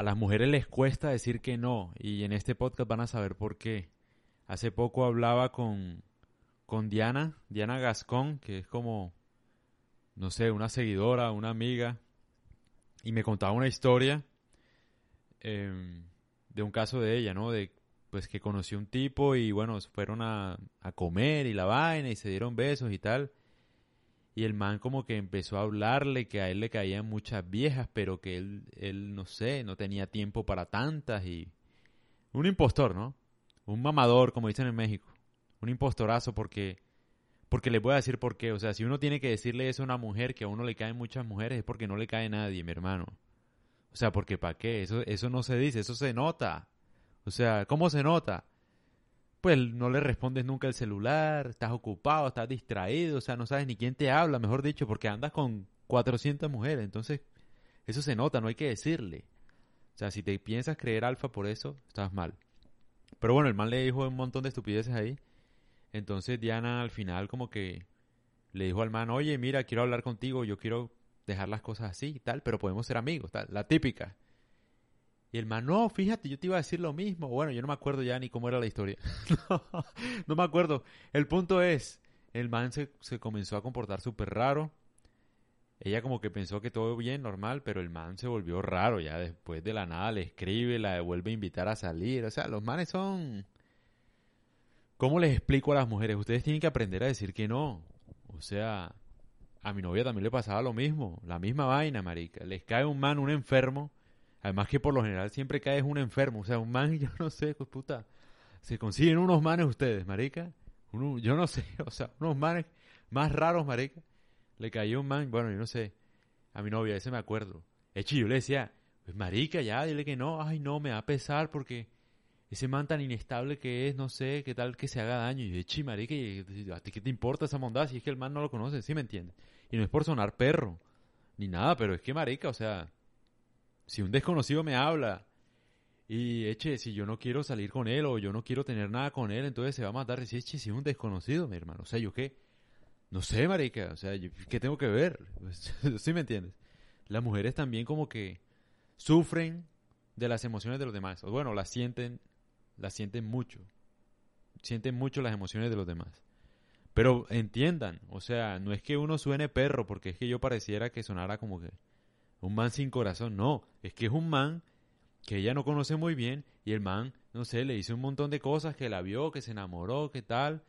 a las mujeres les cuesta decir que no y en este podcast van a saber por qué. Hace poco hablaba con, con Diana, Diana Gascón, que es como, no sé, una seguidora, una amiga, y me contaba una historia em, de un caso de ella, ¿no? De pues que conoció un tipo y bueno, fueron a, a comer y la vaina y se dieron besos y tal. Y el man como que empezó a hablarle que a él le caían muchas viejas, pero que él, él no sé, no tenía tiempo para tantas y... Un impostor, ¿no? Un mamador, como dicen en México. Un impostorazo porque... Porque le voy a decir por qué. O sea, si uno tiene que decirle eso a una mujer, que a uno le caen muchas mujeres, es porque no le cae nadie, mi hermano. O sea, porque ¿para qué? Eso, eso no se dice, eso se nota. O sea, ¿cómo se nota? Pues no le respondes nunca el celular, estás ocupado, estás distraído, o sea, no sabes ni quién te habla, mejor dicho, porque andas con 400 mujeres, entonces eso se nota, no hay que decirle. O sea, si te piensas creer alfa por eso, estás mal. Pero bueno, el man le dijo un montón de estupideces ahí. Entonces Diana al final como que le dijo al man, oye, mira, quiero hablar contigo, yo quiero dejar las cosas así y tal, pero podemos ser amigos, tal, la típica. Y el man, no, fíjate, yo te iba a decir lo mismo. Bueno, yo no me acuerdo ya ni cómo era la historia. no, me acuerdo. El punto es, el man se, se comenzó a comportar súper raro. Ella como que pensó que todo bien, normal, pero el man se volvió raro ya después de la nada, le escribe, la vuelve a invitar a salir. O sea, los manes son... ¿Cómo les explico a las mujeres? Ustedes tienen que aprender a decir que no. O sea, a mi novia también le pasaba lo mismo, la misma vaina, marica. Les cae un man, un enfermo, Además que por lo general siempre caes un enfermo. O sea, un man, yo no sé, pues puta. Se consiguen unos manes ustedes, marica. yo no sé, o sea, unos manes más raros, marica. Le cayó un man, bueno, yo no sé. A mi novia, ese me acuerdo. Echi, yo le decía, pues marica, ya, dile que no. Ay, no, me va a pesar porque ese man tan inestable que es, no sé, qué tal que se haga daño. Y echi, marica, ¿a ti qué te importa esa mondad si es que el man no lo conoce? ¿Sí me entiendes? Y no es por sonar perro, ni nada, pero es que marica, o sea si un desconocido me habla y eche, si yo no quiero salir con él o yo no quiero tener nada con él, entonces se va a matar. Si eche, si es un desconocido, mi hermano. O sea, yo qué. No sé, marica. O sea, ¿qué tengo que ver? ¿Sí me entiendes? Las mujeres también como que sufren de las emociones de los demás. Bueno, las sienten, las sienten mucho. Sienten mucho las emociones de los demás. Pero entiendan, o sea, no es que uno suene perro, porque es que yo pareciera que sonara como que un man sin corazón, no, es que es un man que ella no conoce muy bien y el man, no sé, le dice un montón de cosas, que la vio, que se enamoró, que tal,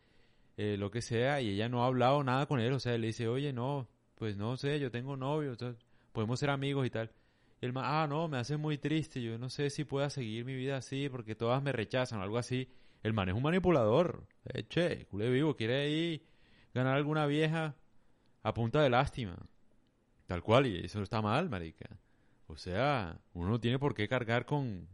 eh, lo que sea, y ella no ha hablado nada con él, o sea, le dice, oye, no, pues no sé, yo tengo novio, podemos ser amigos y tal. Y el man, ah, no, me hace muy triste, yo no sé si pueda seguir mi vida así porque todas me rechazan o algo así. El man es un manipulador, eh, che, culé vivo, quiere ir ganar alguna vieja a punta de lástima. Tal cual, y eso está mal, marica. O sea, uno no tiene por qué cargar con...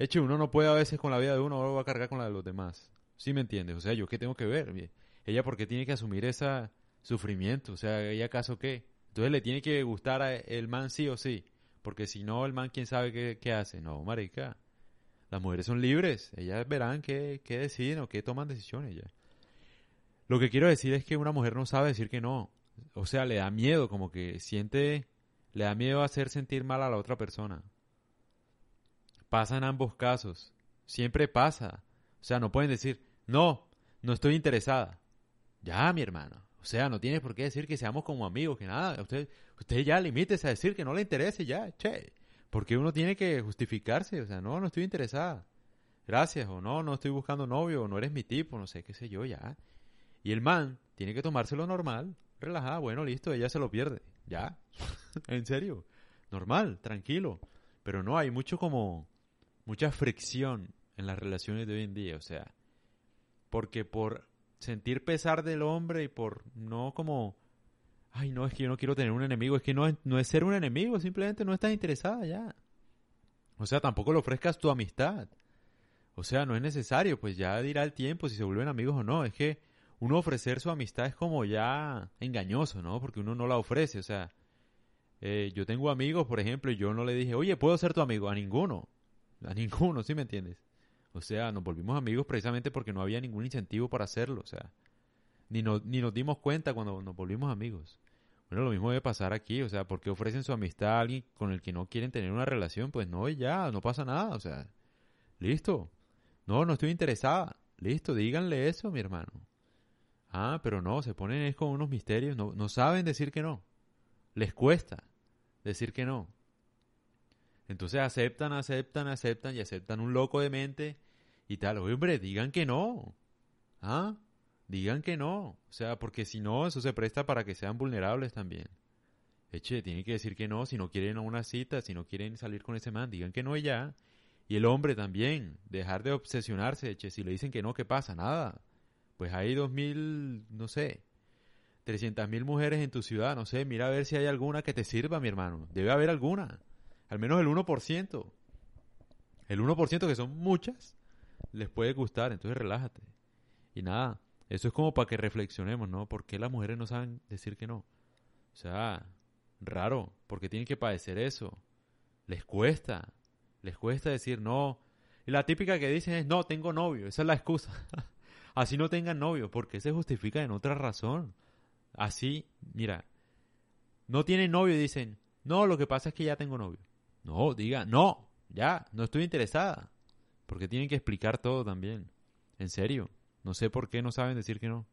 Eche, uno no puede a veces con la vida de uno, ahora va a cargar con la de los demás. ¿Sí me entiendes? O sea, ¿yo qué tengo que ver? Ella, ¿por qué tiene que asumir ese sufrimiento? O sea, ¿ella acaso qué? Entonces le tiene que gustar a el man sí o sí. Porque si no, el man, ¿quién sabe qué, qué hace? No, marica. Las mujeres son libres. Ellas verán qué, qué deciden o qué toman decisiones ya. Lo que quiero decir es que una mujer no sabe decir que no o sea, le da miedo, como que siente, le da miedo hacer sentir mal a la otra persona. Pasa en ambos casos, siempre pasa. O sea, no pueden decir, no, no estoy interesada. Ya, mi hermano. O sea, no tienes por qué decir que seamos como amigos, que nada. Usted, usted ya limítese a decir que no le interese, ya, che. Porque uno tiene que justificarse, o sea, no, no estoy interesada. Gracias, o no, no estoy buscando novio, o no eres mi tipo, no sé, qué sé yo, ya. Y el man tiene que tomárselo normal relajada, bueno, listo, ella se lo pierde. Ya, en serio, normal, tranquilo. Pero no, hay mucho como, mucha fricción en las relaciones de hoy en día, o sea, porque por sentir pesar del hombre y por no como, ay, no, es que yo no quiero tener un enemigo, es que no es, no es ser un enemigo, simplemente no estás interesada ya. O sea, tampoco le ofrezcas tu amistad. O sea, no es necesario, pues ya dirá el tiempo si se vuelven amigos o no. Es que uno ofrecer su amistad es como ya engañoso, ¿no? Porque uno no la ofrece, o sea, eh, yo tengo amigos, por ejemplo, y yo no le dije, oye, ¿puedo ser tu amigo? A ninguno, a ninguno, ¿sí me entiendes? O sea, nos volvimos amigos precisamente porque no había ningún incentivo para hacerlo, o sea, ni, ni nos dimos cuenta cuando nos volvimos amigos. Bueno, lo mismo debe pasar aquí, o sea, ¿por qué ofrecen su amistad a alguien con el que no quieren tener una relación? Pues no, ya, no pasa nada, o sea, listo. No, no estoy interesada. Listo, díganle eso, mi hermano. Ah, pero no, se ponen es con unos misterios, no, no saben decir que no. Les cuesta decir que no. Entonces aceptan, aceptan, aceptan y aceptan un loco de mente y tal. Hombre, digan que no. ¿Ah? Digan que no. O sea, porque si no, eso se presta para que sean vulnerables también. Eche, tienen que decir que no si no quieren una cita, si no quieren salir con ese man. Digan que no y ya. Y el hombre también. Dejar de obsesionarse. Eche, si le dicen que no, ¿qué pasa? Nada. Pues hay dos mil, no sé, trescientas mil mujeres en tu ciudad. No sé, mira a ver si hay alguna que te sirva, mi hermano. Debe haber alguna. Al menos el 1%. El 1% que son muchas, les puede gustar. Entonces relájate. Y nada, eso es como para que reflexionemos, ¿no? ¿Por qué las mujeres no saben decir que no? O sea, raro, porque tienen que padecer eso. Les cuesta, les cuesta decir no. Y la típica que dicen es, no, tengo novio, esa es la excusa. Así no tengan novio, porque se justifica en otra razón. Así, mira, no tienen novio y dicen, no, lo que pasa es que ya tengo novio. No, diga, no, ya, no estoy interesada. Porque tienen que explicar todo también. En serio. No sé por qué no saben decir que no.